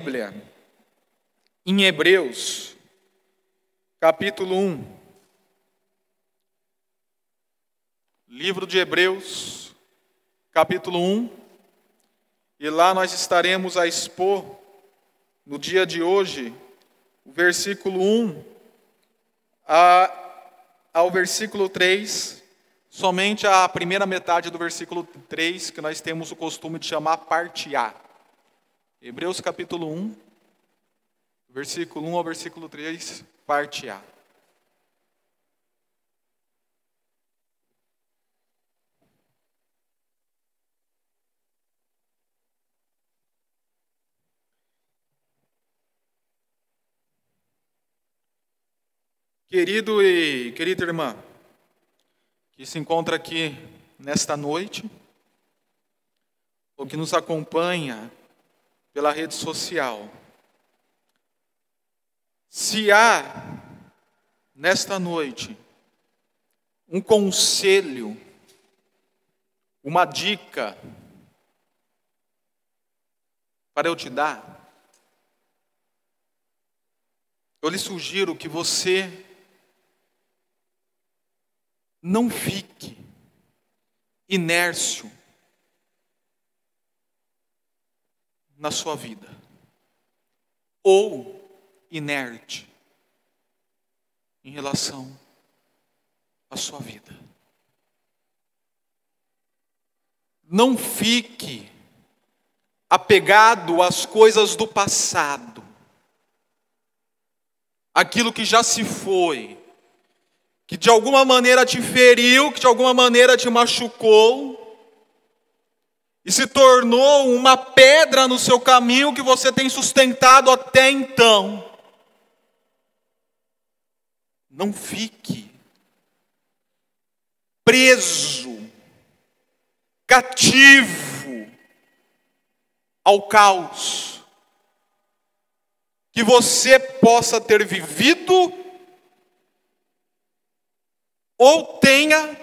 Bíblia em Hebreus, capítulo 1. Livro de Hebreus, capítulo 1. E lá nós estaremos a expor, no dia de hoje, o versículo 1 a, ao versículo 3, somente a primeira metade do versículo 3, que nós temos o costume de chamar parte A. Hebreus capítulo 1, versículo 1 ao versículo 3, parte A. Querido e querida irmã, que se encontra aqui nesta noite, ou que nos acompanha pela rede social. Se há nesta noite um conselho, uma dica para eu te dar, eu lhe sugiro que você não fique inércio na sua vida, ou inerte em relação à sua vida. Não fique apegado às coisas do passado, aquilo que já se foi, que de alguma maneira te feriu, que de alguma maneira te machucou, e se tornou uma pedra no seu caminho que você tem sustentado até então. Não fique preso, cativo ao caos que você possa ter vivido ou tenha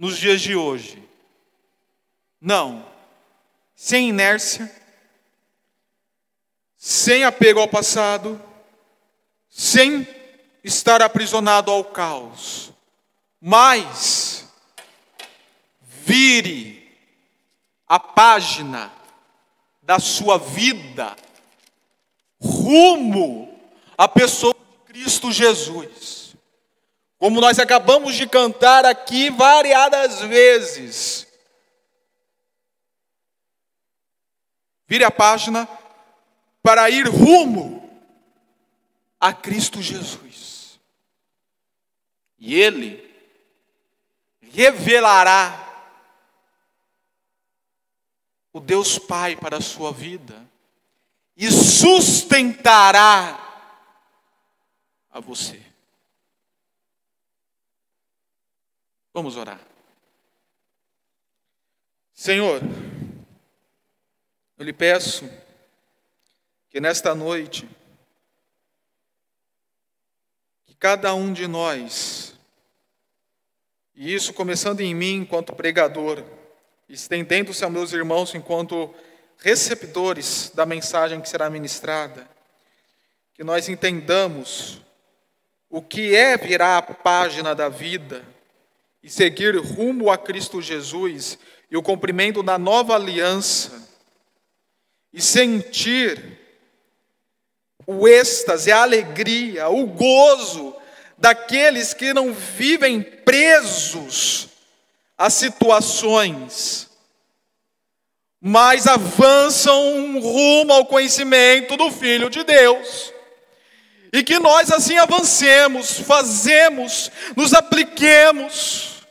nos dias de hoje. Não. Sem inércia, sem apego ao passado, sem estar aprisionado ao caos, mas vire a página da sua vida rumo à pessoa de Cristo Jesus. Como nós acabamos de cantar aqui variadas vezes. Vire a página para ir rumo a Cristo Jesus. E Ele revelará o Deus Pai para a sua vida e sustentará a você. Vamos orar. Senhor, eu lhe peço que nesta noite, que cada um de nós, e isso começando em mim enquanto pregador, estendendo-se aos meus irmãos enquanto receptores da mensagem que será ministrada, que nós entendamos o que é virar a página da vida e seguir rumo a Cristo Jesus e o cumprimento da nova aliança e sentir o êxtase, a alegria, o gozo daqueles que não vivem presos a situações, mas avançam rumo ao conhecimento do Filho de Deus. E que nós assim avancemos, fazemos, nos apliquemos.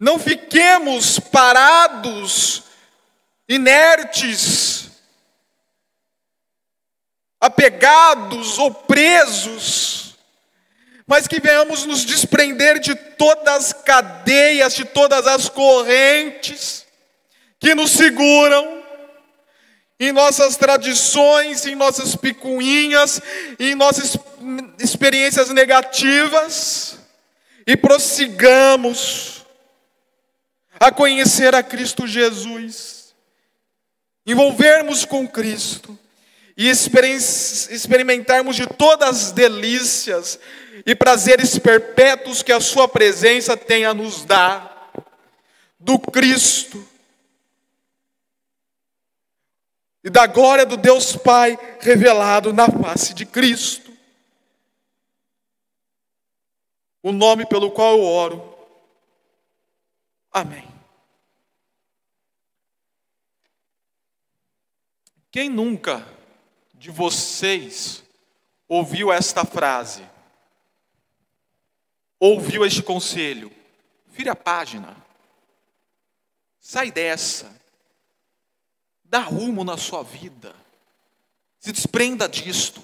Não fiquemos parados, inertes, apegados ou presos, mas que venhamos nos desprender de todas as cadeias, de todas as correntes que nos seguram em nossas tradições, em nossas picuinhas, em nossas experiências negativas, e prossigamos a conhecer a Cristo Jesus, envolvermos com Cristo e experimentarmos de todas as delícias e prazeres perpétuos que a Sua presença tem a nos dar, do Cristo e da glória do Deus Pai revelado na face de Cristo. O nome pelo qual eu oro. Amém. Quem nunca de vocês ouviu esta frase? Ouviu este conselho? Vire a página. Sai dessa Dá rumo na sua vida. Se desprenda disto.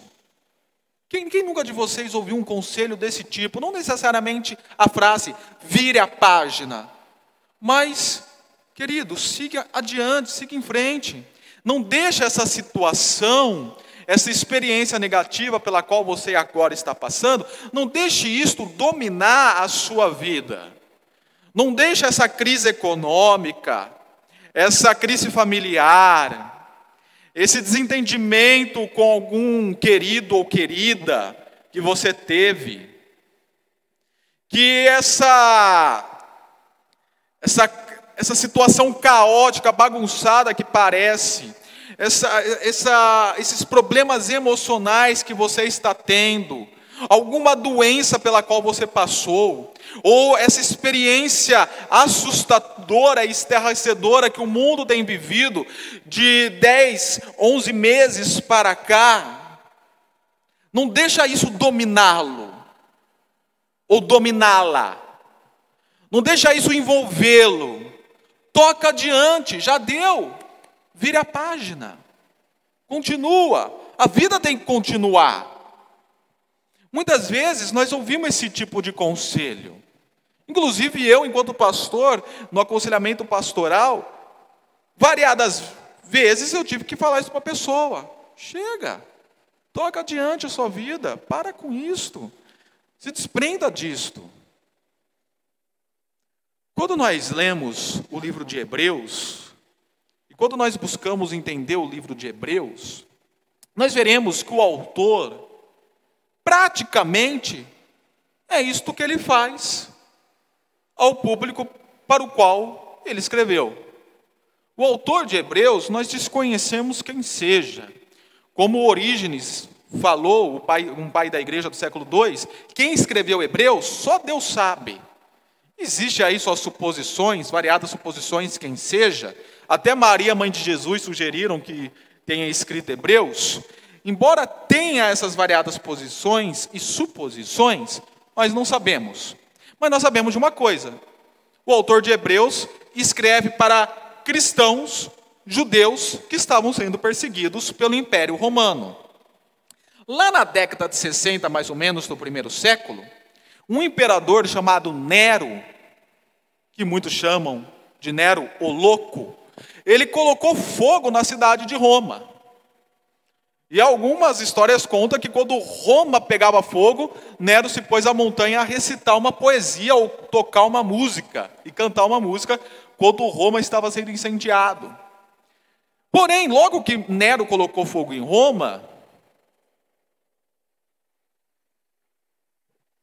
Quem, quem, nunca de vocês ouviu um conselho desse tipo? Não necessariamente a frase, vire a página. Mas, querido, siga adiante, siga em frente. Não deixe essa situação, essa experiência negativa pela qual você agora está passando, não deixe isto dominar a sua vida. Não deixe essa crise econômica, essa crise familiar, esse desentendimento com algum querido ou querida que você teve, que essa essa essa situação caótica, bagunçada que parece, essa, essa, esses problemas emocionais que você está tendo, alguma doença pela qual você passou, ou essa experiência assustadora e estarrecedora que o mundo tem vivido de 10, 11 meses para cá, não deixa isso dominá-lo ou dominá-la. Não deixa isso envolvê-lo. Toca adiante, já deu. Vire a página. Continua. A vida tem que continuar. Muitas vezes nós ouvimos esse tipo de conselho. Inclusive eu, enquanto pastor, no aconselhamento pastoral, variadas vezes eu tive que falar isso para a pessoa. Chega, toca adiante a sua vida, para com isto, se desprenda disto. Quando nós lemos o livro de Hebreus, e quando nós buscamos entender o livro de Hebreus, nós veremos que o autor, praticamente, é isto que ele faz ao público para o qual ele escreveu. O autor de Hebreus, nós desconhecemos quem seja. Como Orígenes falou, pai, um pai da igreja do século II, quem escreveu Hebreus, só Deus sabe. Existe aí suas suposições, variadas suposições, quem seja. Até Maria, mãe de Jesus, sugeriram que tenha escrito Hebreus. Embora tenha essas variadas posições e suposições, nós não sabemos. Mas nós sabemos de uma coisa: o autor de Hebreus escreve para cristãos judeus que estavam sendo perseguidos pelo Império Romano. Lá na década de 60, mais ou menos, do primeiro século, um imperador chamado Nero, que muitos chamam de Nero o Louco, ele colocou fogo na cidade de Roma. E algumas histórias contam que quando Roma pegava fogo, Nero se pôs à montanha a recitar uma poesia ou tocar uma música e cantar uma música quando Roma estava sendo incendiado. Porém, logo que Nero colocou fogo em Roma,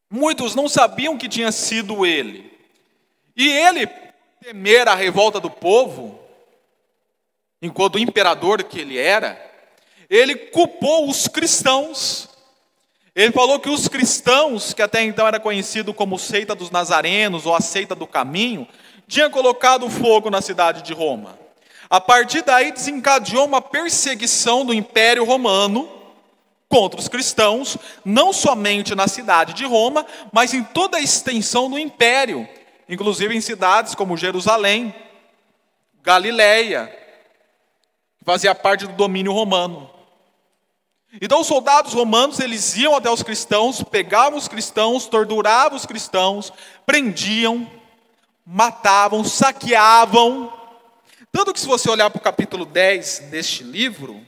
muitos não sabiam que tinha sido ele. E ele, temer a revolta do povo, enquanto imperador que ele era, ele culpou os cristãos. Ele falou que os cristãos, que até então era conhecido como seita dos nazarenos ou a seita do caminho, tinham colocado fogo na cidade de Roma. A partir daí desencadeou uma perseguição do Império Romano contra os cristãos, não somente na cidade de Roma, mas em toda a extensão do império, inclusive em cidades como Jerusalém, Galiléia, que fazia parte do domínio romano. Então os soldados romanos, eles iam até os cristãos, pegavam os cristãos, torturavam os cristãos, prendiam, matavam, saqueavam. Tanto que se você olhar para o capítulo 10 deste livro,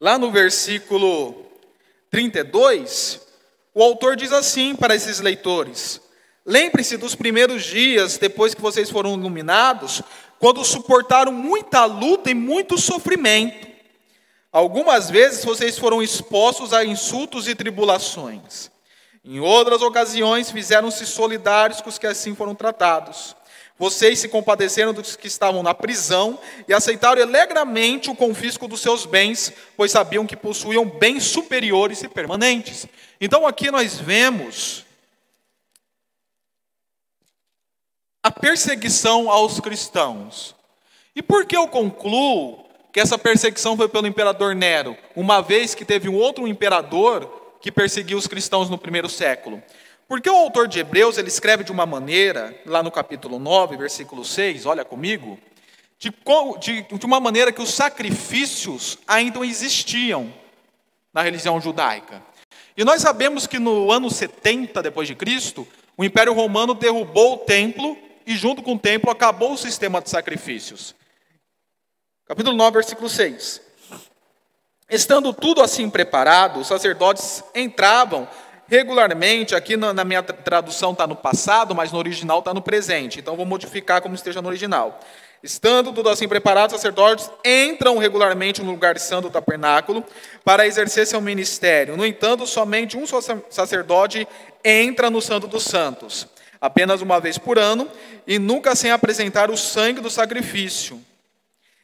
lá no versículo 32, o autor diz assim para esses leitores: Lembre-se dos primeiros dias, depois que vocês foram iluminados, quando suportaram muita luta e muito sofrimento. Algumas vezes vocês foram expostos a insultos e tribulações. Em outras ocasiões, fizeram-se solidários com os que assim foram tratados. Vocês se compadeceram dos que estavam na prisão e aceitaram alegremente o confisco dos seus bens, pois sabiam que possuíam bens superiores e permanentes. Então aqui nós vemos a perseguição aos cristãos. E por que eu concluo que essa perseguição foi pelo imperador Nero, uma vez que teve um outro imperador que perseguiu os cristãos no primeiro século. Porque o autor de Hebreus, ele escreve de uma maneira, lá no capítulo 9, versículo 6, olha comigo, de, de, de uma maneira que os sacrifícios ainda existiam na religião judaica. E nós sabemos que no ano 70 depois de Cristo, o Império Romano derrubou o templo e junto com o templo acabou o sistema de sacrifícios. Capítulo 9, versículo 6. Estando tudo assim preparado, os sacerdotes entravam regularmente, aqui na minha tradução está no passado, mas no original está no presente, então vou modificar como esteja no original. Estando tudo assim preparado, os sacerdotes entram regularmente no lugar santo do tabernáculo para exercer seu ministério. No entanto, somente um sacerdote entra no Santo dos Santos, apenas uma vez por ano, e nunca sem apresentar o sangue do sacrifício.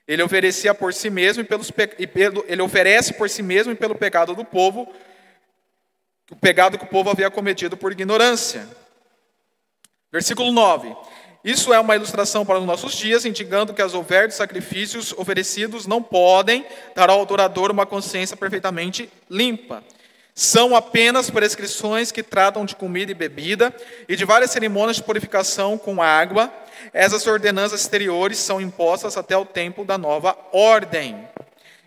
Ele oferecia por si mesmo e, pelos, e pelo, ele oferece por si mesmo e pelo pecado do povo, o pecado que o povo havia cometido por ignorância. Versículo 9. Isso é uma ilustração para os nossos dias, indicando que as ofertas sacrifícios oferecidos não podem dar ao adorador uma consciência perfeitamente limpa. São apenas prescrições que tratam de comida e bebida e de várias cerimônias de purificação com água essas ordenanças exteriores são impostas até o tempo da nova ordem.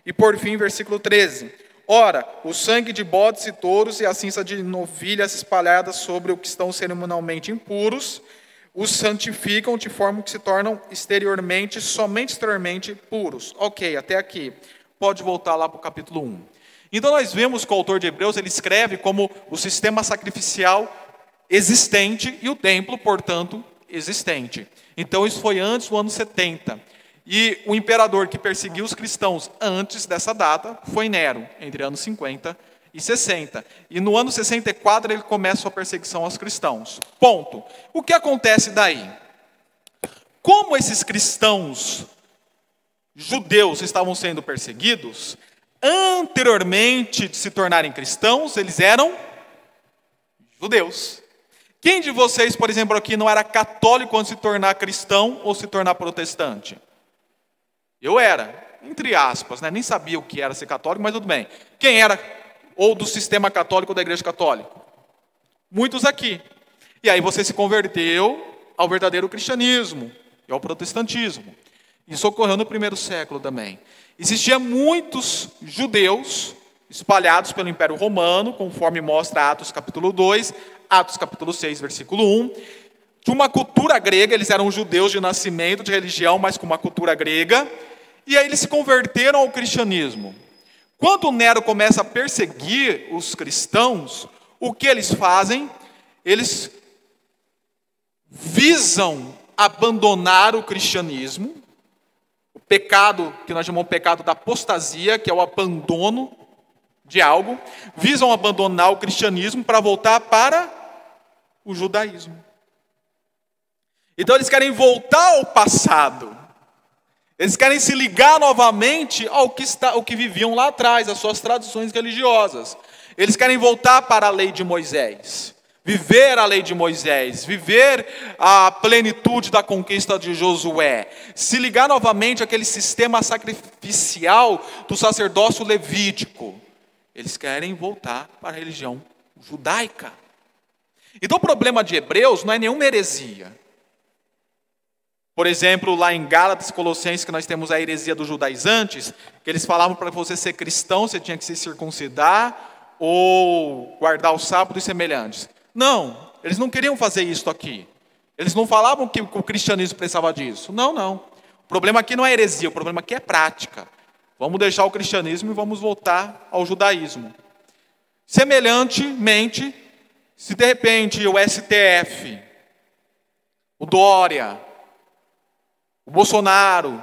E por fim, versículo 13. Ora, o sangue de bodes e touros e a cinza de novilhas espalhadas sobre o que estão cerimonialmente impuros, os santificam de forma que se tornam exteriormente, somente exteriormente puros. Ok, até aqui. Pode voltar lá para o capítulo 1. Então nós vemos que o autor de Hebreus ele escreve como o sistema sacrificial existente e o templo, portanto, existente. Então isso foi antes do ano 70. E o imperador que perseguiu os cristãos antes dessa data foi Nero, entre anos 50 e 60. E no ano 64 ele começa a perseguição aos cristãos. Ponto. O que acontece daí? Como esses cristãos judeus estavam sendo perseguidos, anteriormente de se tornarem cristãos, eles eram judeus. Quem de vocês, por exemplo, aqui não era católico antes de se tornar cristão ou se tornar protestante? Eu era, entre aspas, né? nem sabia o que era ser católico, mas tudo bem. Quem era ou do sistema católico ou da igreja católica? Muitos aqui. E aí você se converteu ao verdadeiro cristianismo e ao protestantismo. Isso ocorreu no primeiro século também. Existiam muitos judeus espalhados pelo Império Romano, conforme mostra Atos capítulo 2, Atos capítulo 6, versículo 1, de uma cultura grega, eles eram judeus de nascimento, de religião, mas com uma cultura grega, e aí eles se converteram ao cristianismo. Quando Nero começa a perseguir os cristãos, o que eles fazem? Eles visam abandonar o cristianismo, pecado que nós chamamos de pecado da apostasia, que é o abandono de algo, visam abandonar o cristianismo para voltar para o judaísmo. Então eles querem voltar ao passado. Eles querem se ligar novamente ao que, está, ao que viviam lá atrás, as suas tradições religiosas. Eles querem voltar para a lei de Moisés, viver a lei de Moisés, viver a plenitude da conquista de Josué, se ligar novamente àquele sistema sacrificial do sacerdócio levítico. Eles querem voltar para a religião judaica. Então o problema de Hebreus não é nenhuma heresia. Por exemplo, lá em Gálatas, Colossenses, que nós temos a heresia dos judaizantes, que eles falavam para você ser cristão, você tinha que se circuncidar ou guardar o sábado e semelhantes. Não, eles não queriam fazer isso aqui. Eles não falavam que o cristianismo precisava disso. Não, não. O problema aqui não é heresia, o problema aqui é prática. Vamos deixar o cristianismo e vamos voltar ao judaísmo. Semelhantemente, se de repente o STF o Dória, o Bolsonaro,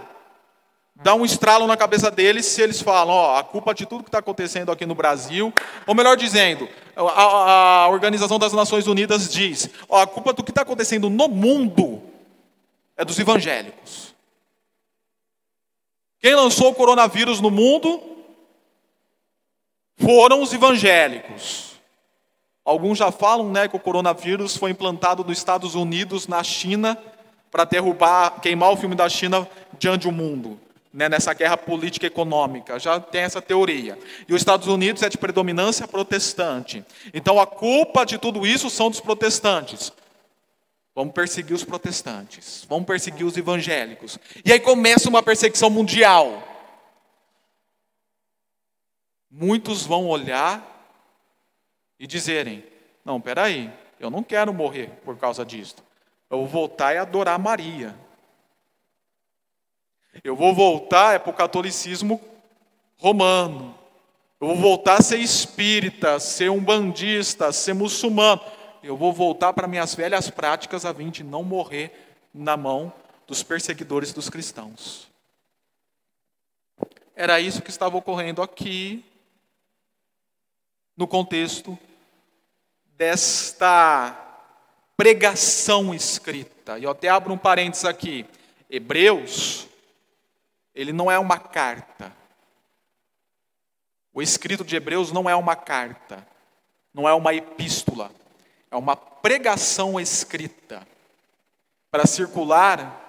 dá um estralo na cabeça deles se eles falam, ó, a culpa de tudo que está acontecendo aqui no Brasil, ou melhor dizendo, a, a Organização das Nações Unidas diz, ó, a culpa do que está acontecendo no mundo é dos evangélicos. Quem lançou o coronavírus no mundo foram os evangélicos. Alguns já falam né, que o coronavírus foi implantado nos Estados Unidos, na China, para derrubar, queimar o filme da China diante do mundo, né, nessa guerra política econômica. Já tem essa teoria. E os Estados Unidos é de predominância protestante. Então a culpa de tudo isso são dos protestantes. Vamos perseguir os protestantes, vamos perseguir os evangélicos. E aí começa uma perseguição mundial. Muitos vão olhar e dizerem: Não, peraí, eu não quero morrer por causa disso. Eu vou voltar e adorar Maria. Eu vou voltar é para o catolicismo romano. Eu vou voltar a ser espírita, ser um bandista, ser muçulmano. Eu vou voltar para minhas velhas práticas a fim de não morrer na mão dos perseguidores dos cristãos. Era isso que estava ocorrendo aqui, no contexto desta pregação escrita. E eu até abro um parênteses aqui. Hebreus, ele não é uma carta. O escrito de Hebreus não é uma carta, não é uma epístola, é uma pregação escrita para circular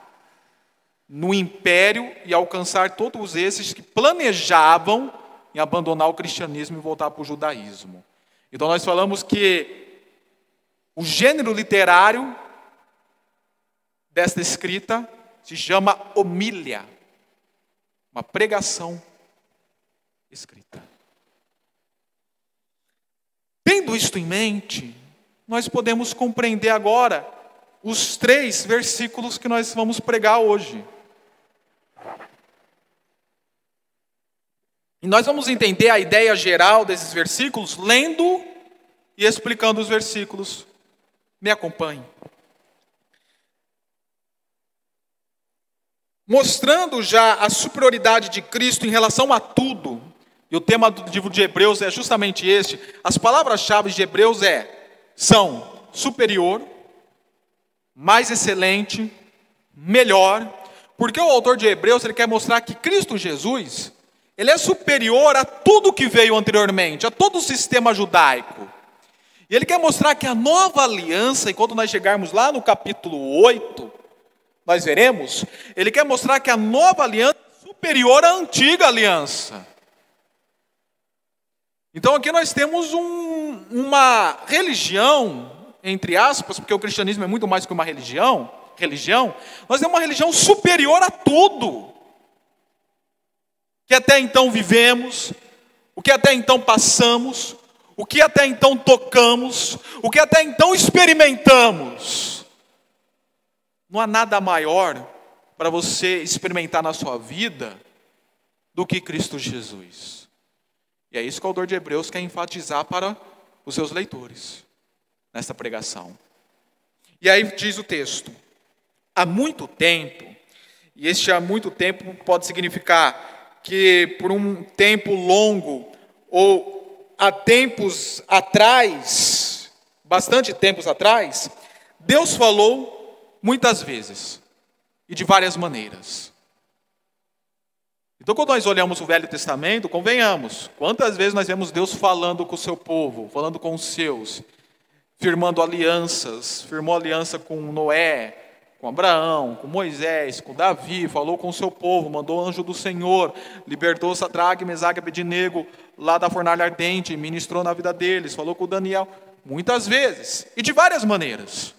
no império e alcançar todos esses que planejavam em abandonar o cristianismo e voltar para o judaísmo. Então nós falamos que o gênero literário desta escrita se chama homília, uma pregação escrita. Tendo isto em mente, nós podemos compreender agora os três versículos que nós vamos pregar hoje. E nós vamos entender a ideia geral desses versículos lendo e explicando os versículos. Me acompanhe. Mostrando já a superioridade de Cristo em relação a tudo. E o tema do livro de Hebreus é justamente este. As palavras-chave de Hebreus é são superior, mais excelente, melhor, porque o autor de Hebreus ele quer mostrar que Cristo Jesus ele é superior a tudo que veio anteriormente, a todo o sistema judaico. E ele quer mostrar que a nova aliança, e quando nós chegarmos lá no capítulo 8, nós veremos, ele quer mostrar que a nova aliança é superior à antiga aliança. Então aqui nós temos um, uma religião, entre aspas, porque o cristianismo é muito mais que uma religião, religião, nós temos uma religião superior a tudo que até então vivemos, o que até então passamos, o que até então tocamos, o que até então experimentamos. Não há nada maior para você experimentar na sua vida do que Cristo Jesus. E é isso que o autor de Hebreus quer enfatizar para os seus leitores nesta pregação. E aí diz o texto: há muito tempo, e este há muito tempo pode significar que por um tempo longo, ou há tempos atrás, bastante tempos atrás, Deus falou muitas vezes e de várias maneiras. Então, quando nós olhamos o Velho Testamento, convenhamos, quantas vezes nós vemos Deus falando com o seu povo, falando com os seus, firmando alianças, firmou aliança com Noé, com Abraão, com Moisés, com Davi, falou com o seu povo, mandou o anjo do Senhor, libertou Sadraque, Mesaque e Abednego lá da fornalha ardente, ministrou na vida deles, falou com Daniel, muitas vezes, e de várias maneiras.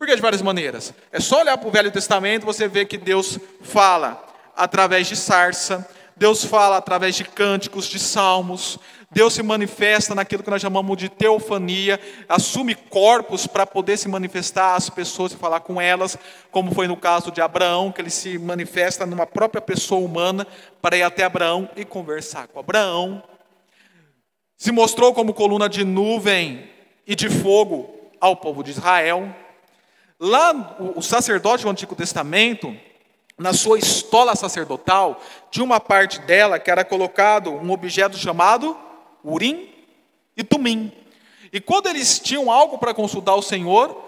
Por que de várias maneiras? É só olhar para o Velho Testamento, você vê que Deus fala através de sarça, Deus fala através de cânticos, de salmos, Deus se manifesta naquilo que nós chamamos de teofania, assume corpos para poder se manifestar às pessoas e falar com elas, como foi no caso de Abraão, que ele se manifesta numa própria pessoa humana para ir até Abraão e conversar com Abraão. Se mostrou como coluna de nuvem e de fogo ao povo de Israel. Lá, o sacerdote do Antigo Testamento, na sua estola sacerdotal, tinha uma parte dela que era colocado um objeto chamado Urim e Tumim. E quando eles tinham algo para consultar o Senhor,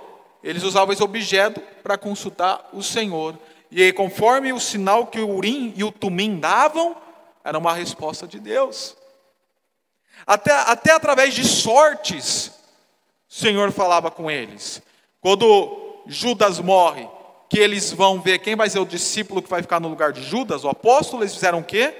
eles usavam esse objeto para consultar o Senhor. E aí, conforme o sinal que o Urim e o Tumim davam, era uma resposta de Deus. Até, até através de sortes, o Senhor falava com eles. Quando Judas morre, que eles vão ver quem vai ser o discípulo que vai ficar no lugar de Judas, o apóstolo, eles fizeram o quê?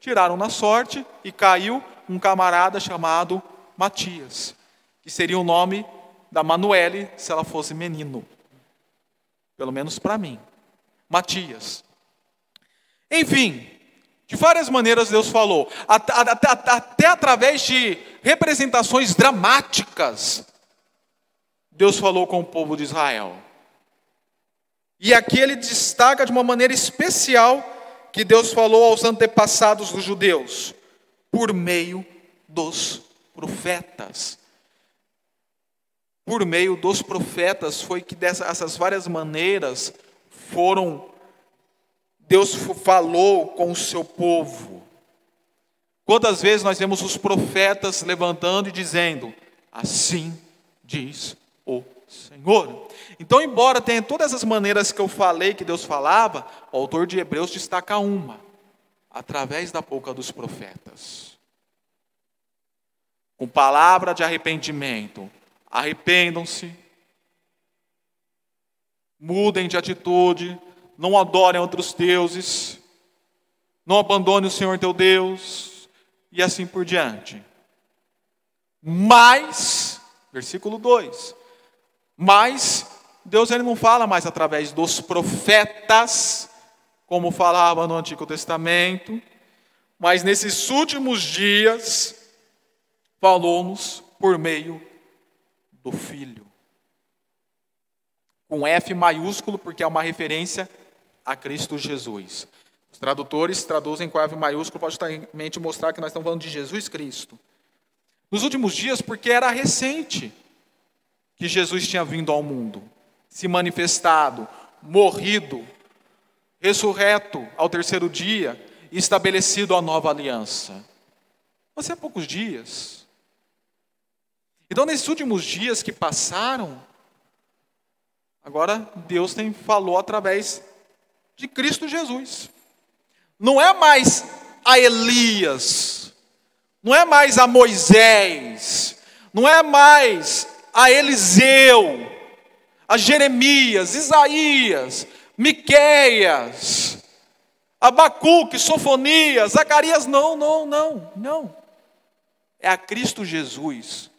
Tiraram na sorte e caiu um camarada chamado Matias, que seria o nome da Manuele se ela fosse menino. Pelo menos para mim. Matias. Enfim, de várias maneiras Deus falou, até, até, até, através de representações dramáticas, Deus falou com o povo de Israel. E aqui ele destaca de uma maneira especial que Deus falou aos antepassados dos judeus, por meio dos profetas. Por meio dos profetas foi que dessas várias maneiras foram Deus falou com o seu povo. Quantas vezes nós vemos os profetas levantando e dizendo: Assim diz o Senhor. Então, embora tenha todas as maneiras que eu falei que Deus falava, o autor de Hebreus destaca uma: através da boca dos profetas. Com palavra de arrependimento, arrependam-se, mudem de atitude, não adorem outros deuses, não abandone o Senhor teu Deus, e assim por diante. Mas, versículo 2: Mas Deus ele não fala mais através dos profetas, como falava no Antigo Testamento, mas nesses últimos dias, falou-nos por meio do Filho. Com F maiúsculo, porque é uma referência a Cristo Jesus. Os tradutores traduzem com F maiúsculo para justamente mostrar que nós estamos falando de Jesus Cristo. Nos últimos dias, porque era recente que Jesus tinha vindo ao mundo, se manifestado, morrido, ressurreto ao terceiro dia e estabelecido a nova aliança. Mas é poucos dias. Então, nesses últimos dias que passaram, agora Deus tem falou através de Cristo Jesus. Não é mais a Elias, não é mais a Moisés, não é mais a Eliseu, a Jeremias, Isaías, Miqueias, Abacuque, Sofonias, Zacarias, não, não, não, não. É a Cristo Jesus.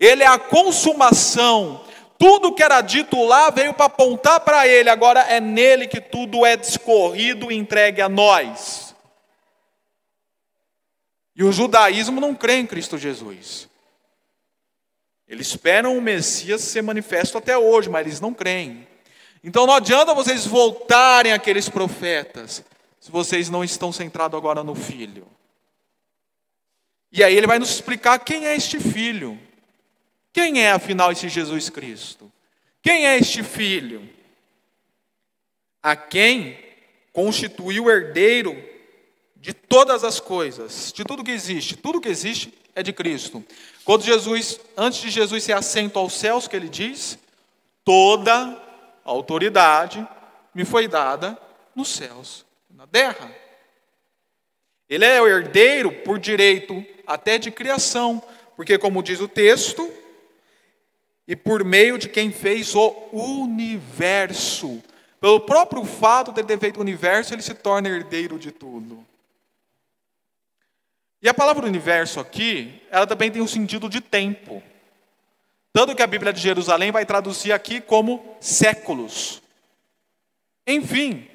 Ele é a consumação tudo que era dito lá veio para apontar para ele, agora é nele que tudo é discorrido e entregue a nós. E o judaísmo não crê em Cristo Jesus. Eles esperam o Messias ser manifesto até hoje, mas eles não creem. Então não adianta vocês voltarem aqueles profetas, se vocês não estão centrados agora no Filho. E aí ele vai nos explicar quem é este Filho. Quem é afinal esse Jesus Cristo? Quem é este filho? A quem constituiu herdeiro de todas as coisas, de tudo que existe. Tudo que existe é de Cristo. Quando Jesus, antes de Jesus ser assento aos céus, que ele diz: toda autoridade me foi dada nos céus e na terra. Ele é o herdeiro por direito até de criação, porque, como diz o texto, e por meio de quem fez o universo. Pelo próprio fato de ter feito o universo, ele se torna herdeiro de tudo. E a palavra universo aqui, ela também tem um sentido de tempo. Tanto que a Bíblia de Jerusalém vai traduzir aqui como séculos. Enfim,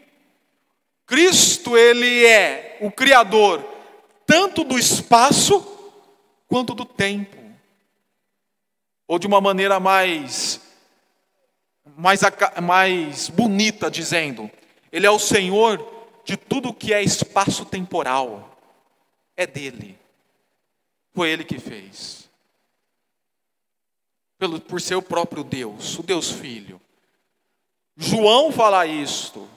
Cristo, ele é o Criador tanto do espaço quanto do tempo. Ou de uma maneira mais, mais, mais bonita, dizendo: Ele é o Senhor de tudo que é espaço temporal. É dele. Foi ele que fez. Pelo, por ser o próprio Deus, o Deus Filho. João fala isto.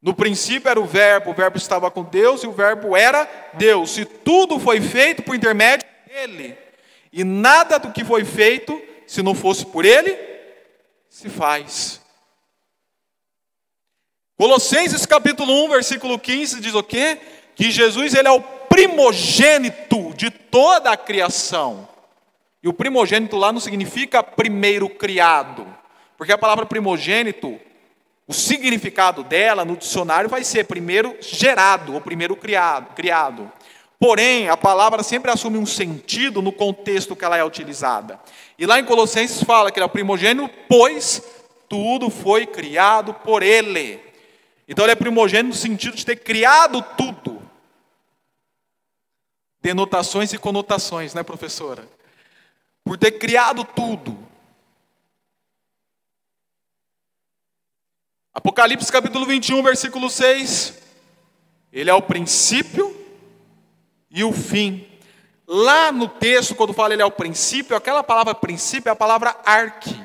No princípio era o Verbo, o Verbo estava com Deus e o Verbo era Deus. E tudo foi feito por intermédio dele. E nada do que foi feito, se não fosse por ele, se faz. Colossenses capítulo 1, versículo 15 diz o quê? Que Jesus ele é o primogênito de toda a criação. E o primogênito lá não significa primeiro criado, porque a palavra primogênito, o significado dela no dicionário vai ser primeiro gerado ou primeiro criado, criado. Porém, a palavra sempre assume um sentido no contexto que ela é utilizada. E lá em Colossenses fala que ele é o primogênito, pois tudo foi criado por ele. Então ele é primogênito no sentido de ter criado tudo. Denotações e conotações, né, professora? Por ter criado tudo. Apocalipse capítulo 21, versículo 6. Ele é o princípio e o fim. Lá no texto, quando fala ele é o princípio, aquela palavra princípio é a palavra arque.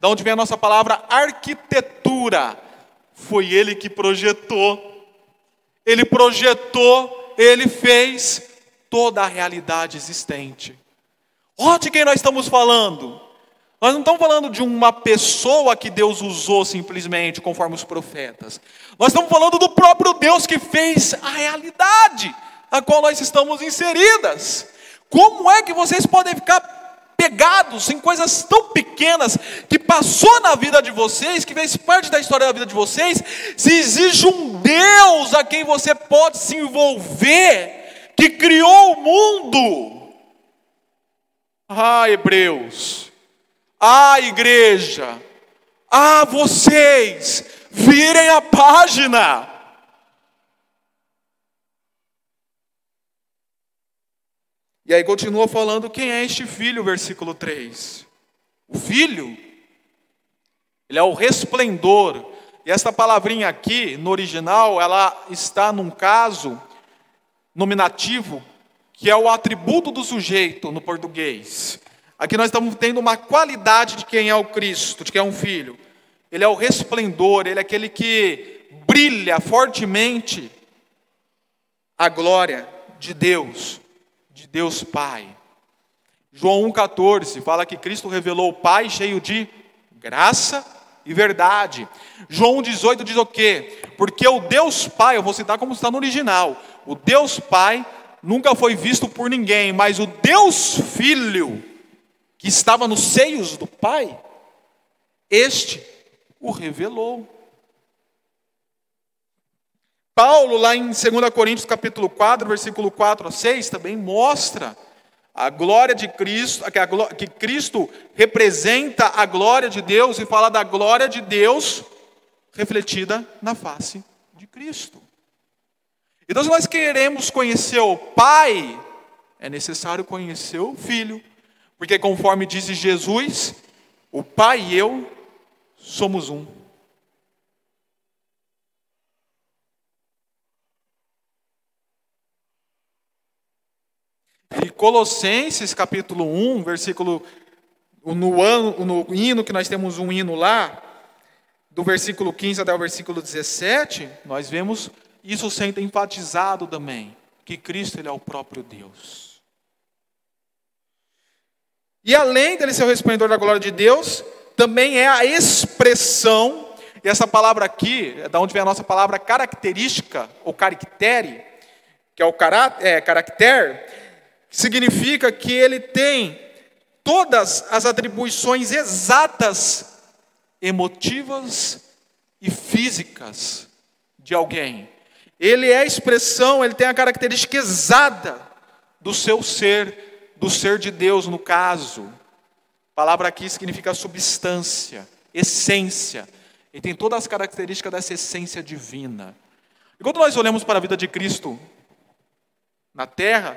Da onde vem a nossa palavra arquitetura foi ele que projetou. Ele projetou, ele fez toda a realidade existente. Olha de quem nós estamos falando. Nós não estamos falando de uma pessoa que Deus usou simplesmente, conforme os profetas. Nós estamos falando do próprio Deus que fez a realidade a qual nós estamos inseridas. Como é que vocês podem ficar pegados em coisas tão pequenas que passou na vida de vocês, que fez parte da história da vida de vocês, se exige um Deus a quem você pode se envolver, que criou o mundo. Ah, Hebreus, ah, igreja, ah, vocês, virem a página. E aí continua falando quem é este filho, versículo 3. O filho, ele é o resplendor. E essa palavrinha aqui, no original, ela está num caso nominativo, que é o atributo do sujeito no português. Aqui nós estamos tendo uma qualidade de quem é o Cristo, de quem é um filho. Ele é o resplendor, ele é aquele que brilha fortemente a glória de Deus de Deus Pai. João 1,14 fala que Cristo revelou o Pai cheio de graça e verdade. João 18 diz o quê? Porque o Deus Pai, eu vou citar como está no original, o Deus Pai nunca foi visto por ninguém, mas o Deus Filho, que estava nos seios do Pai, este o revelou. Paulo, lá em 2 Coríntios capítulo 4, versículo 4 a 6, também mostra a glória de Cristo, que, Cristo representa a glória de Deus e fala da glória de Deus refletida na face de Cristo. Então, se nós queremos conhecer o Pai, é necessário conhecer o Filho, porque conforme disse Jesus, o Pai e eu somos um. E Colossenses capítulo 1, versículo no, ano, no hino que nós temos um hino lá, do versículo 15 até o versículo 17, nós vemos isso sendo enfatizado também, que Cristo ele é o próprio Deus. E além dele ser o resplendor da glória de Deus, também é a expressão, e essa palavra aqui, é da onde vem a nossa palavra característica, ou caractere, que é o caráter, é, caracter, significa que ele tem todas as atribuições exatas, emotivas e físicas de alguém. Ele é a expressão, ele tem a característica exata do seu ser, do ser de Deus no caso. A palavra aqui significa substância, essência. Ele tem todas as características dessa essência divina. E quando nós olhamos para a vida de Cristo na terra,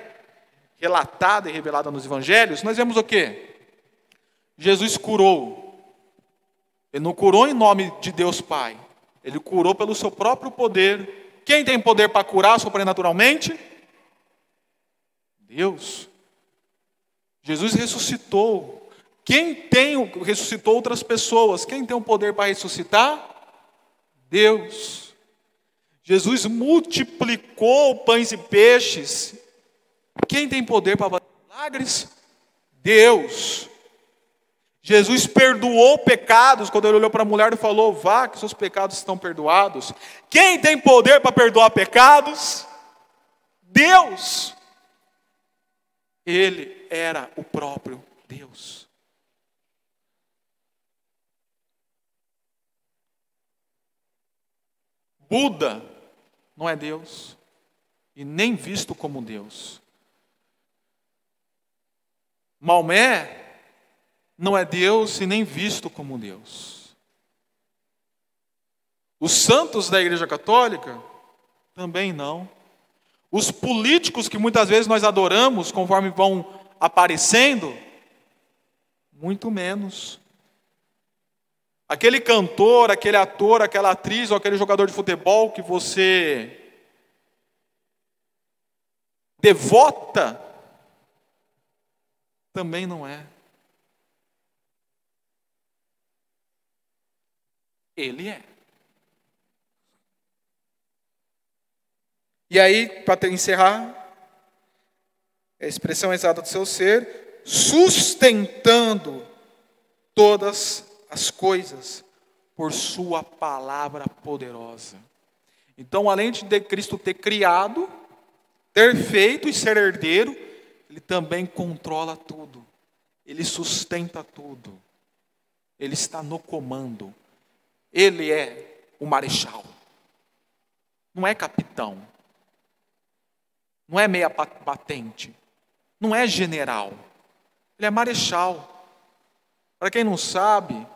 relatada e revelada nos evangelhos, nós vemos o quê? Jesus curou. Ele não curou em nome de Deus Pai. Ele curou pelo seu próprio poder. Quem tem poder para curar sobrenaturalmente? Deus. Jesus ressuscitou. Quem tem ressuscitou outras pessoas? Quem tem o poder para ressuscitar? Deus. Jesus multiplicou pães e peixes. Quem tem poder para fazer milagres? Deus. Jesus perdoou pecados quando ele olhou para a mulher e falou: Vá, que seus pecados estão perdoados. Quem tem poder para perdoar pecados? Deus. Ele era o próprio Deus. Buda não é Deus e nem visto como Deus. Maomé não é Deus e nem visto como Deus. Os santos da Igreja Católica também não. Os políticos que muitas vezes nós adoramos conforme vão aparecendo, muito menos. Aquele cantor, aquele ator, aquela atriz ou aquele jogador de futebol que você devota, também não é. Ele é. E aí, para encerrar, a expressão exata do seu ser, sustentando todas as coisas por Sua palavra poderosa. Então, além de Cristo ter criado, ter feito e ser herdeiro, Ele também controla tudo, Ele sustenta tudo, Ele está no comando, Ele é o marechal, não é capitão, não é meia patente, não é general, Ele é marechal. Para quem não sabe,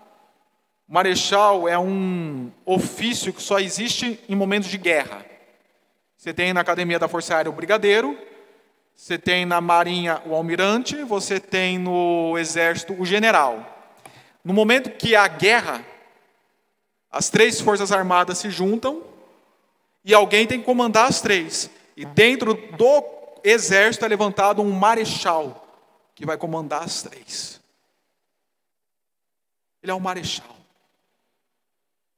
Marechal é um ofício que só existe em momentos de guerra. Você tem na Academia da Força Aérea o brigadeiro, você tem na Marinha o almirante, você tem no Exército o general. No momento que há guerra, as três forças armadas se juntam e alguém tem que comandar as três. E dentro do exército é levantado um marechal que vai comandar as três. Ele é um marechal.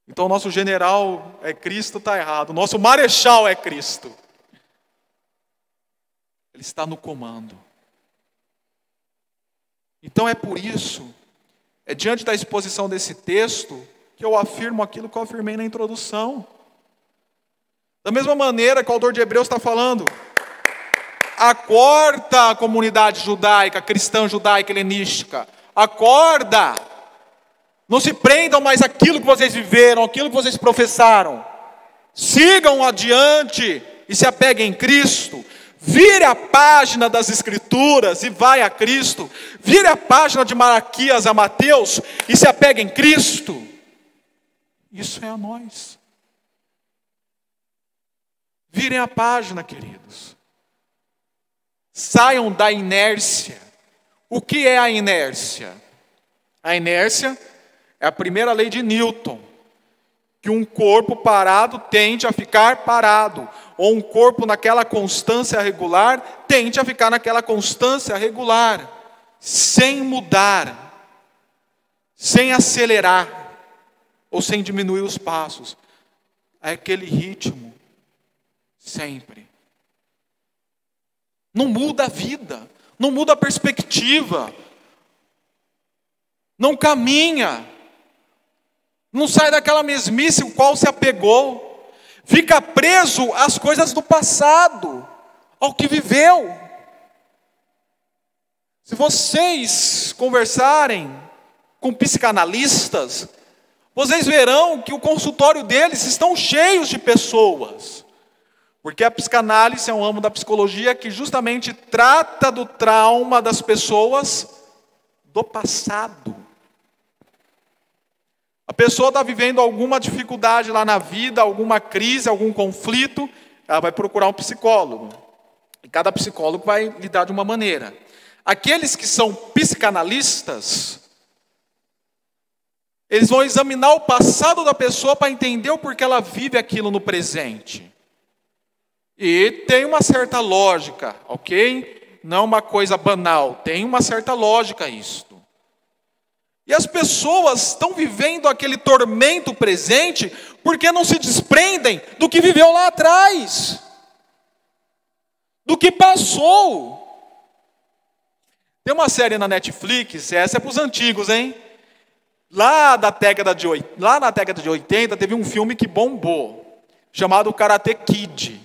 Então, nosso general é Cristo, está errado. Nosso marechal é Cristo. Ele está no comando. Então, é por isso, é diante da exposição desse texto, que eu afirmo aquilo que eu afirmei na introdução. Da mesma maneira que o autor de Hebreus está falando, acorda a comunidade judaica, cristã judaica helenística, acorda. Não se prendam mais aquilo que vocês viveram, aquilo que vocês professaram. Sigam adiante e se apeguem em Cristo. Vire a página das Escrituras e vai a Cristo. Vire a página de Malaquias a Mateus e se apegue em Cristo. Isso é a nós. Virem a página, queridos. Saiam da inércia. O que é a inércia? A inércia é a primeira lei de Newton, que um corpo parado tende a ficar parado, ou um corpo naquela constância regular tende a ficar naquela constância regular, sem mudar, sem acelerar, ou sem diminuir os passos. É aquele ritmo, sempre. Não muda a vida, não muda a perspectiva, não caminha não sai daquela mesmice o qual se apegou, fica preso às coisas do passado, ao que viveu. Se vocês conversarem com psicanalistas, vocês verão que o consultório deles estão cheios de pessoas. Porque a psicanálise é um ramo da psicologia que justamente trata do trauma das pessoas do passado. A pessoa está vivendo alguma dificuldade lá na vida, alguma crise, algum conflito, ela vai procurar um psicólogo. E cada psicólogo vai lidar de uma maneira. Aqueles que são psicanalistas, eles vão examinar o passado da pessoa para entender o porquê ela vive aquilo no presente. E tem uma certa lógica, ok? Não uma coisa banal, tem uma certa lógica isto. E as pessoas estão vivendo aquele tormento presente porque não se desprendem do que viveu lá atrás, do que passou. Tem uma série na Netflix, essa é para os antigos, hein? Lá, da década de, lá na década de 80 teve um filme que bombou, chamado Karate Kid,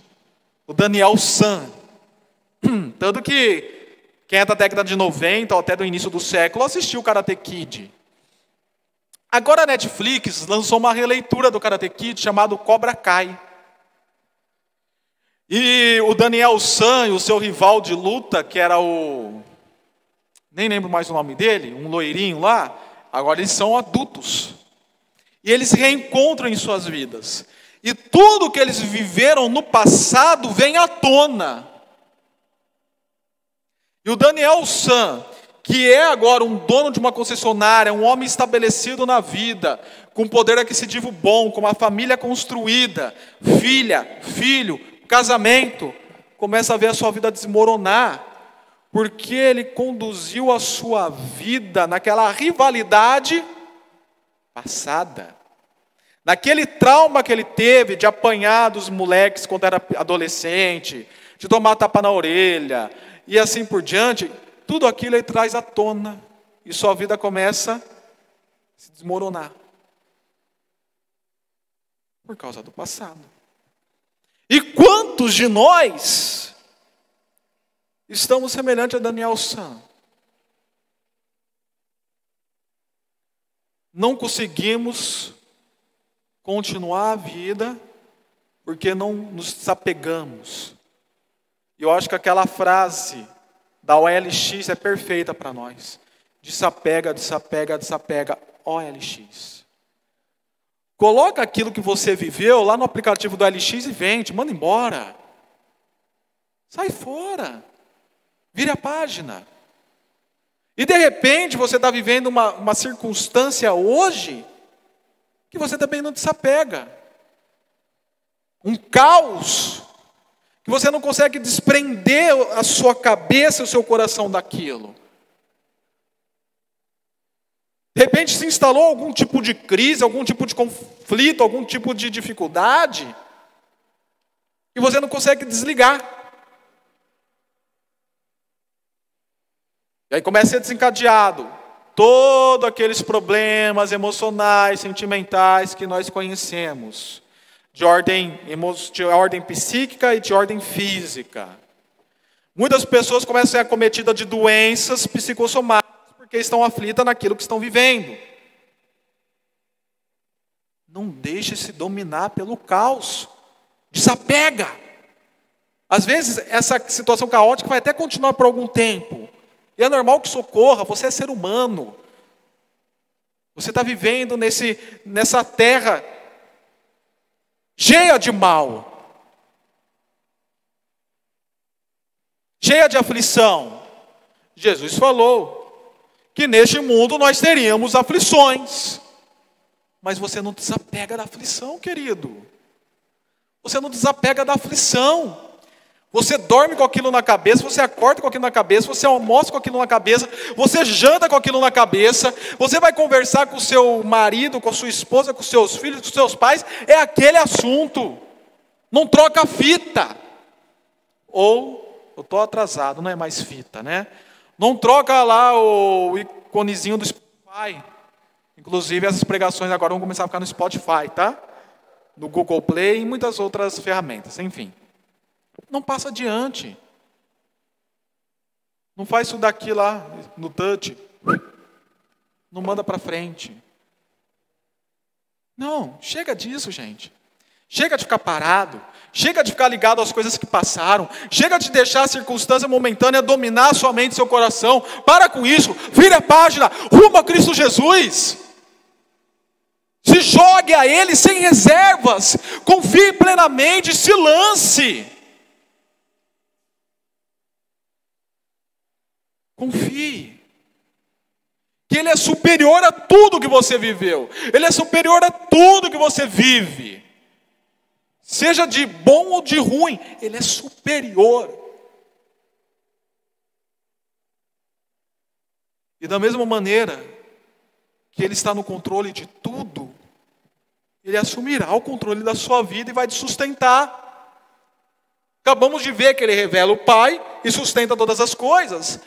o Daniel San. Tanto que quem é da década de 90 ou até do início do século assistiu Karate Kid. Agora a Netflix lançou uma releitura do Karate Kid chamado Cobra Kai. E o Daniel San e o seu rival de luta, que era o. Nem lembro mais o nome dele, um loirinho lá, agora eles são adultos. E eles reencontram em suas vidas. E tudo que eles viveram no passado vem à tona. E o Daniel San, que é agora um dono de uma concessionária, um homem estabelecido na vida, com poder aquisitivo bom, com uma família construída, filha, filho, casamento, começa a ver a sua vida desmoronar, porque ele conduziu a sua vida naquela rivalidade passada. Naquele trauma que ele teve de apanhar dos moleques quando era adolescente, de tomar tapa na orelha, e assim por diante, tudo aquilo ele traz à tona e sua vida começa a se desmoronar por causa do passado. E quantos de nós estamos semelhantes a Daniel San? Não conseguimos continuar a vida porque não nos desapegamos e eu acho que aquela frase da OLX é perfeita para nós. Desapega, desapega, desapega, OLX. Coloca aquilo que você viveu lá no aplicativo do OLX e vende, manda embora. Sai fora. Vire a página. E de repente você está vivendo uma, uma circunstância hoje que você também não desapega. Um caos que você não consegue desprender a sua cabeça o seu coração daquilo. De repente se instalou algum tipo de crise, algum tipo de conflito, algum tipo de dificuldade, e você não consegue desligar. E aí começa a ser desencadeado todos aqueles problemas emocionais, sentimentais que nós conhecemos de ordem, de ordem psíquica e de ordem física. Muitas pessoas começam a ser acometidas de doenças psicossomáticas porque estão aflitas naquilo que estão vivendo. Não deixe se dominar pelo caos. Desapega. Às vezes, essa situação caótica vai até continuar por algum tempo. É normal que socorra, você é ser humano. Você está vivendo nesse, nessa terra cheia de mal, cheia de aflição. Jesus falou que neste mundo nós teríamos aflições, mas você não desapega da aflição, querido. Você não desapega da aflição. Você dorme com aquilo na cabeça, você acorda com aquilo na cabeça, você almoça com aquilo na cabeça, você janta com aquilo na cabeça, você vai conversar com o seu marido, com a sua esposa, com seus filhos, com seus pais, é aquele assunto. Não troca fita. Ou, eu estou atrasado, não é mais fita, né? Não troca lá o iconezinho do Spotify. Inclusive, essas pregações agora vão começar a ficar no Spotify, tá? No Google Play e muitas outras ferramentas, enfim. Não passa adiante. Não faz isso daqui lá no touch. Não manda para frente. Não, chega disso, gente. Chega de ficar parado. Chega de ficar ligado às coisas que passaram. Chega de deixar a circunstância momentânea dominar sua mente e seu coração. Para com isso. Vire a página. Rumo a Cristo Jesus. Se jogue a Ele sem reservas. Confie plenamente. Se lance. Confie. Que Ele é superior a tudo que você viveu. Ele é superior a tudo que você vive. Seja de bom ou de ruim, Ele é superior. E da mesma maneira, que Ele está no controle de tudo, Ele assumirá o controle da sua vida e vai te sustentar. Acabamos de ver que Ele revela o Pai e sustenta todas as coisas,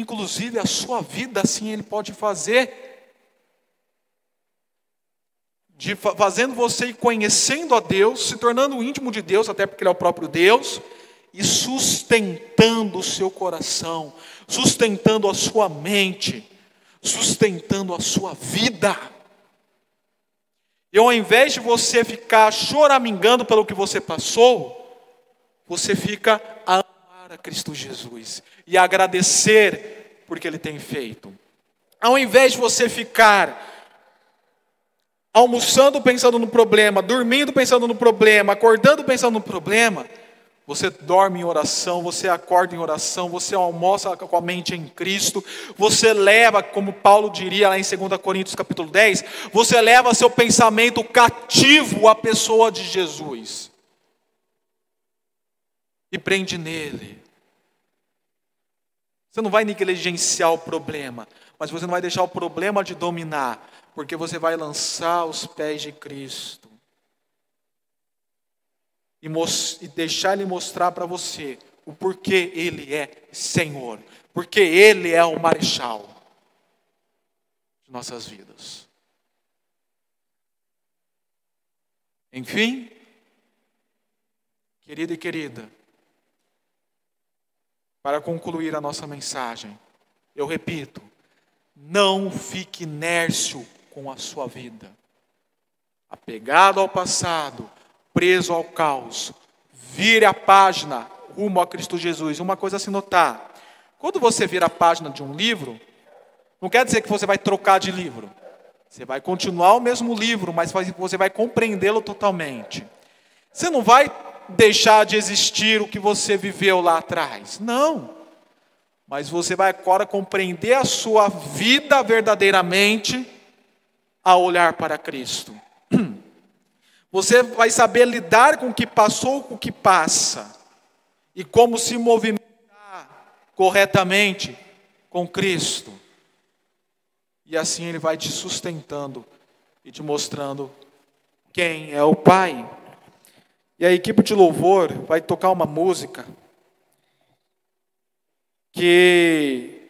inclusive a sua vida, assim Ele pode fazer. De, fazendo você ir conhecendo a Deus, se tornando íntimo de Deus, até porque Ele é o próprio Deus, e sustentando o seu coração, sustentando a sua mente, sustentando a sua vida. E ao invés de você ficar choramingando pelo que você passou, você fica a a Cristo Jesus e agradecer porque Ele tem feito. Ao invés de você ficar almoçando pensando no problema, dormindo pensando no problema, acordando pensando no problema, você dorme em oração, você acorda em oração, você almoça com a mente em Cristo, você leva, como Paulo diria lá em 2 Coríntios capítulo 10, você leva seu pensamento cativo à pessoa de Jesus. E prende nele. Você não vai negligenciar o problema, mas você não vai deixar o problema te dominar, porque você vai lançar os pés de Cristo e, e deixar Ele mostrar para você o porquê Ele é Senhor, porque Ele é o marechal de nossas vidas. Enfim, querido e querida, para concluir a nossa mensagem, eu repito, não fique inércio com a sua vida, apegado ao passado, preso ao caos. Vire a página rumo a Cristo Jesus. Uma coisa a se notar: quando você vira a página de um livro, não quer dizer que você vai trocar de livro. Você vai continuar o mesmo livro, mas você vai compreendê-lo totalmente. Você não vai deixar de existir o que você viveu lá atrás. Não. Mas você vai agora compreender a sua vida verdadeiramente a olhar para Cristo. Você vai saber lidar com o que passou, com o que passa, e como se movimentar corretamente com Cristo. E assim Ele vai te sustentando e te mostrando quem é o Pai. E a equipe de louvor vai tocar uma música que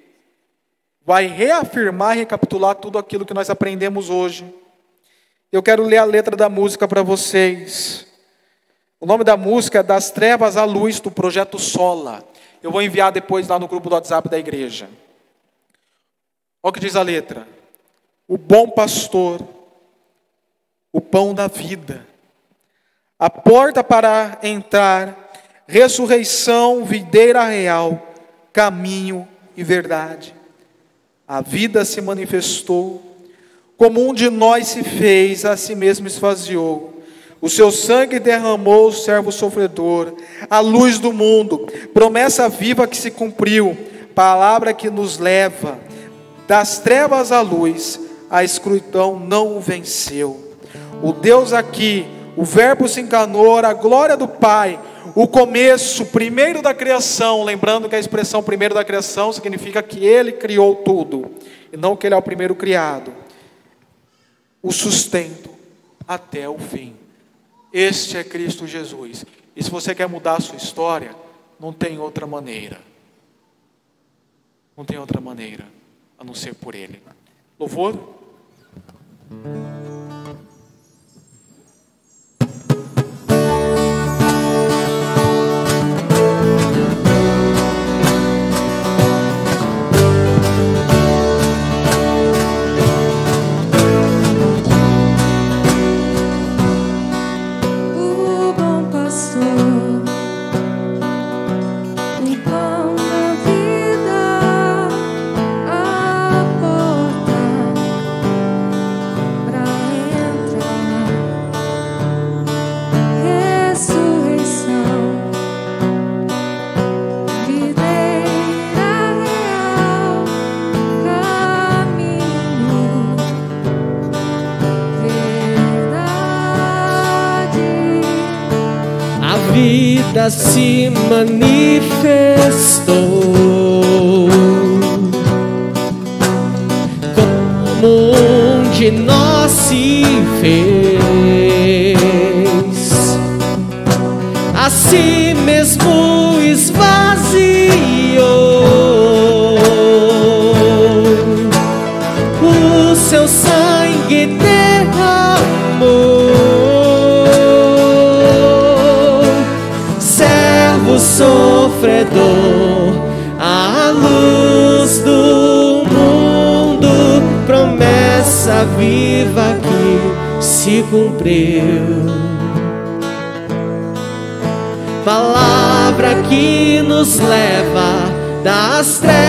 vai reafirmar recapitular tudo aquilo que nós aprendemos hoje eu quero ler a letra da música para vocês. O nome da música é Das Trevas à Luz, do projeto Sola. Eu vou enviar depois lá no grupo do WhatsApp da igreja. Olha o que diz a letra: O bom pastor, o pão da vida, a porta para entrar, ressurreição, videira real, caminho e verdade. A vida se manifestou como um de nós se fez, a si mesmo esvaziou. O seu sangue derramou o servo sofredor, a luz do mundo, promessa viva que se cumpriu, palavra que nos leva das trevas à luz, a escuridão não o venceu. O Deus aqui, o Verbo se encarnou, a glória do Pai, o começo, primeiro da criação, lembrando que a expressão primeiro da criação significa que ele criou tudo, e não que ele é o primeiro criado o sustento até o fim. Este é Cristo Jesus. E se você quer mudar a sua história, não tem outra maneira. Não tem outra maneira a não ser por Ele. Louvor? Nos leva das trevas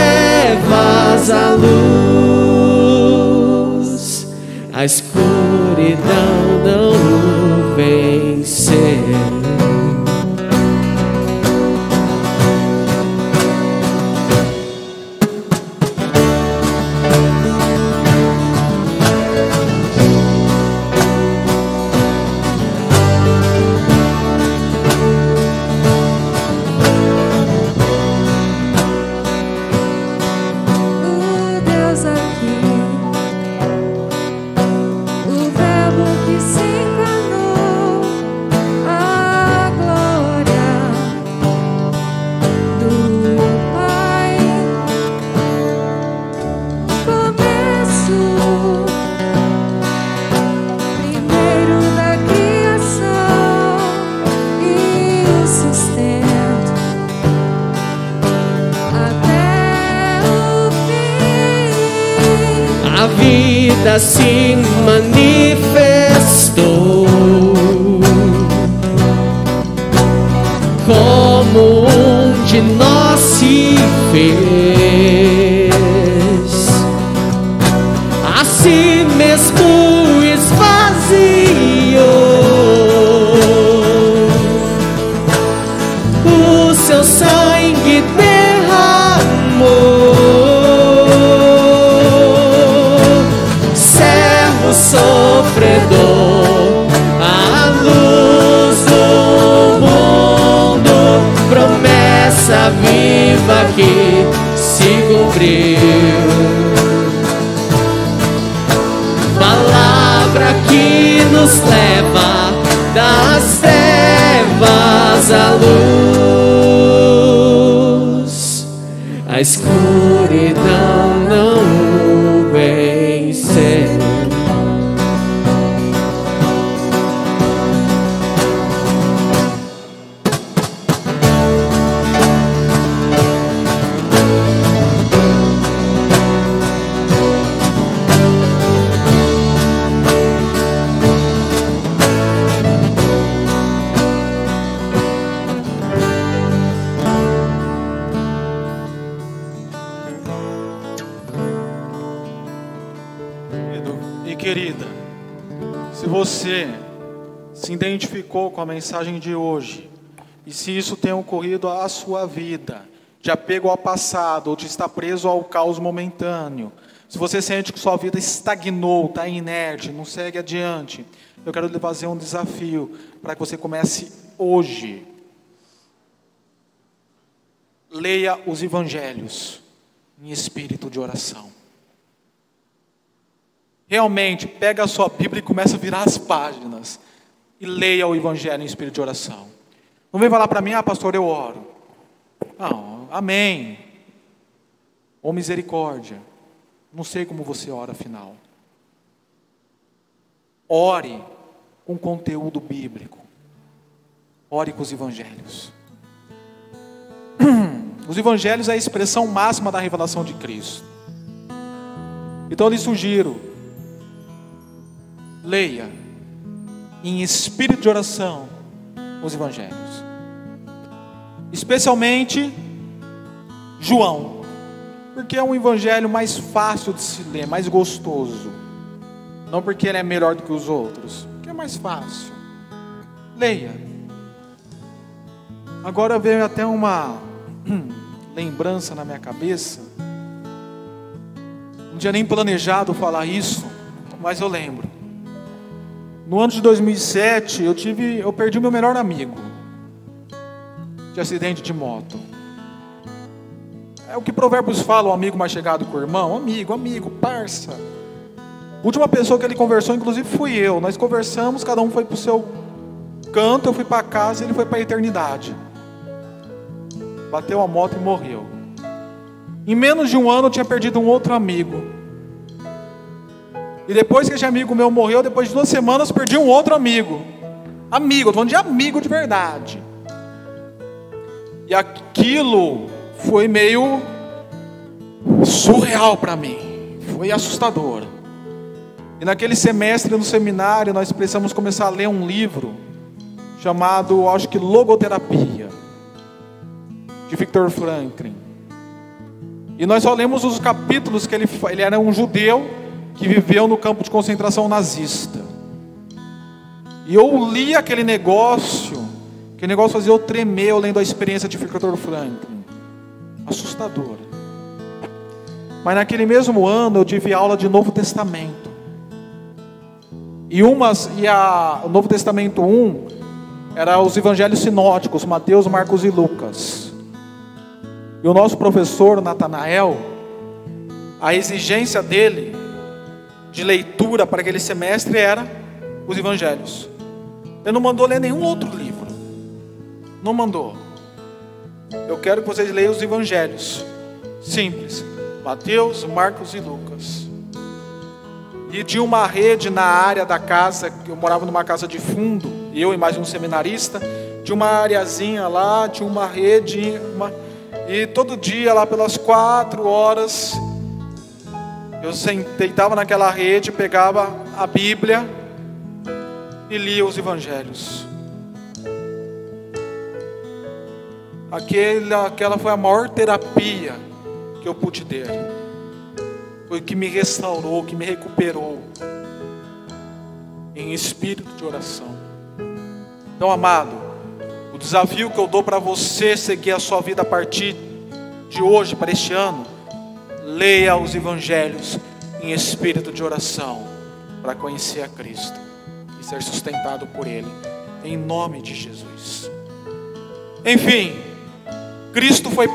vida mensagem de hoje, e se isso tem ocorrido à sua vida, de apego ao passado, ou de estar preso ao caos momentâneo, se você sente que sua vida estagnou, está inerte, não segue adiante, eu quero lhe fazer um desafio para que você comece hoje. Leia os evangelhos em espírito de oração. Realmente, pega a sua Bíblia e começa a virar as páginas. E leia o Evangelho em espírito de oração. Não vem falar para mim, ah, pastor, eu oro. Não, amém. Ou misericórdia. Não sei como você ora, afinal. Ore com conteúdo bíblico. Ore com os evangelhos. Os evangelhos é a expressão máxima da revelação de Cristo. Então eu lhe sugiro, leia em espírito de oração os evangelhos. Especialmente João, porque é um evangelho mais fácil de se ler, mais gostoso. Não porque ele é melhor do que os outros, porque é mais fácil. Leia. Agora veio até uma lembrança na minha cabeça. Não tinha nem planejado falar isso, mas eu lembro. No ano de 2007, eu tive, eu perdi o meu melhor amigo de acidente de moto. É o que Provérbios fala, o amigo mais chegado com o irmão, amigo, amigo, parça. A última pessoa que ele conversou, inclusive, fui eu. Nós conversamos, cada um foi para o seu canto, eu fui para casa e ele foi para a eternidade. Bateu a moto e morreu. Em menos de um ano eu tinha perdido um outro amigo. E depois que esse amigo meu morreu, depois de duas semanas, perdi um outro amigo. Amigo, estou falando de amigo de verdade. E aquilo foi meio surreal para mim. Foi assustador. E naquele semestre no seminário, nós precisamos começar a ler um livro chamado, acho que Logoterapia, de Victor Franklin. E nós só lemos os capítulos que ele, ele era um judeu que viveu no campo de concentração nazista. E eu li aquele negócio, aquele negócio fazia eu tremer lendo a experiência de Victor Franklin. Assustador. Mas naquele mesmo ano eu tive aula de Novo Testamento. E umas e a o Novo Testamento 1 era os evangelhos sinóticos, Mateus, Marcos e Lucas. E o nosso professor Natanael, a exigência dele de leitura para aquele semestre era os evangelhos. Ele não mandou ler nenhum outro livro. Não mandou. Eu quero que vocês leiam os evangelhos. Simples. Mateus, Marcos e Lucas. E de uma rede na área da casa, eu morava numa casa de fundo, eu e mais um seminarista, de uma areazinha lá, tinha uma rede, uma... e todo dia lá pelas quatro horas, eu deitava naquela rede, pegava a Bíblia e lia os evangelhos. Aquela, aquela foi a maior terapia que eu pude ter. Foi o que me restaurou, que me recuperou em espírito de oração. Então, amado, o desafio que eu dou para você seguir a sua vida a partir de hoje, para este ano, leia os evangelhos em espírito de oração, para conhecer a Cristo e ser sustentado por Ele, em nome de Jesus. Enfim, Cristo foi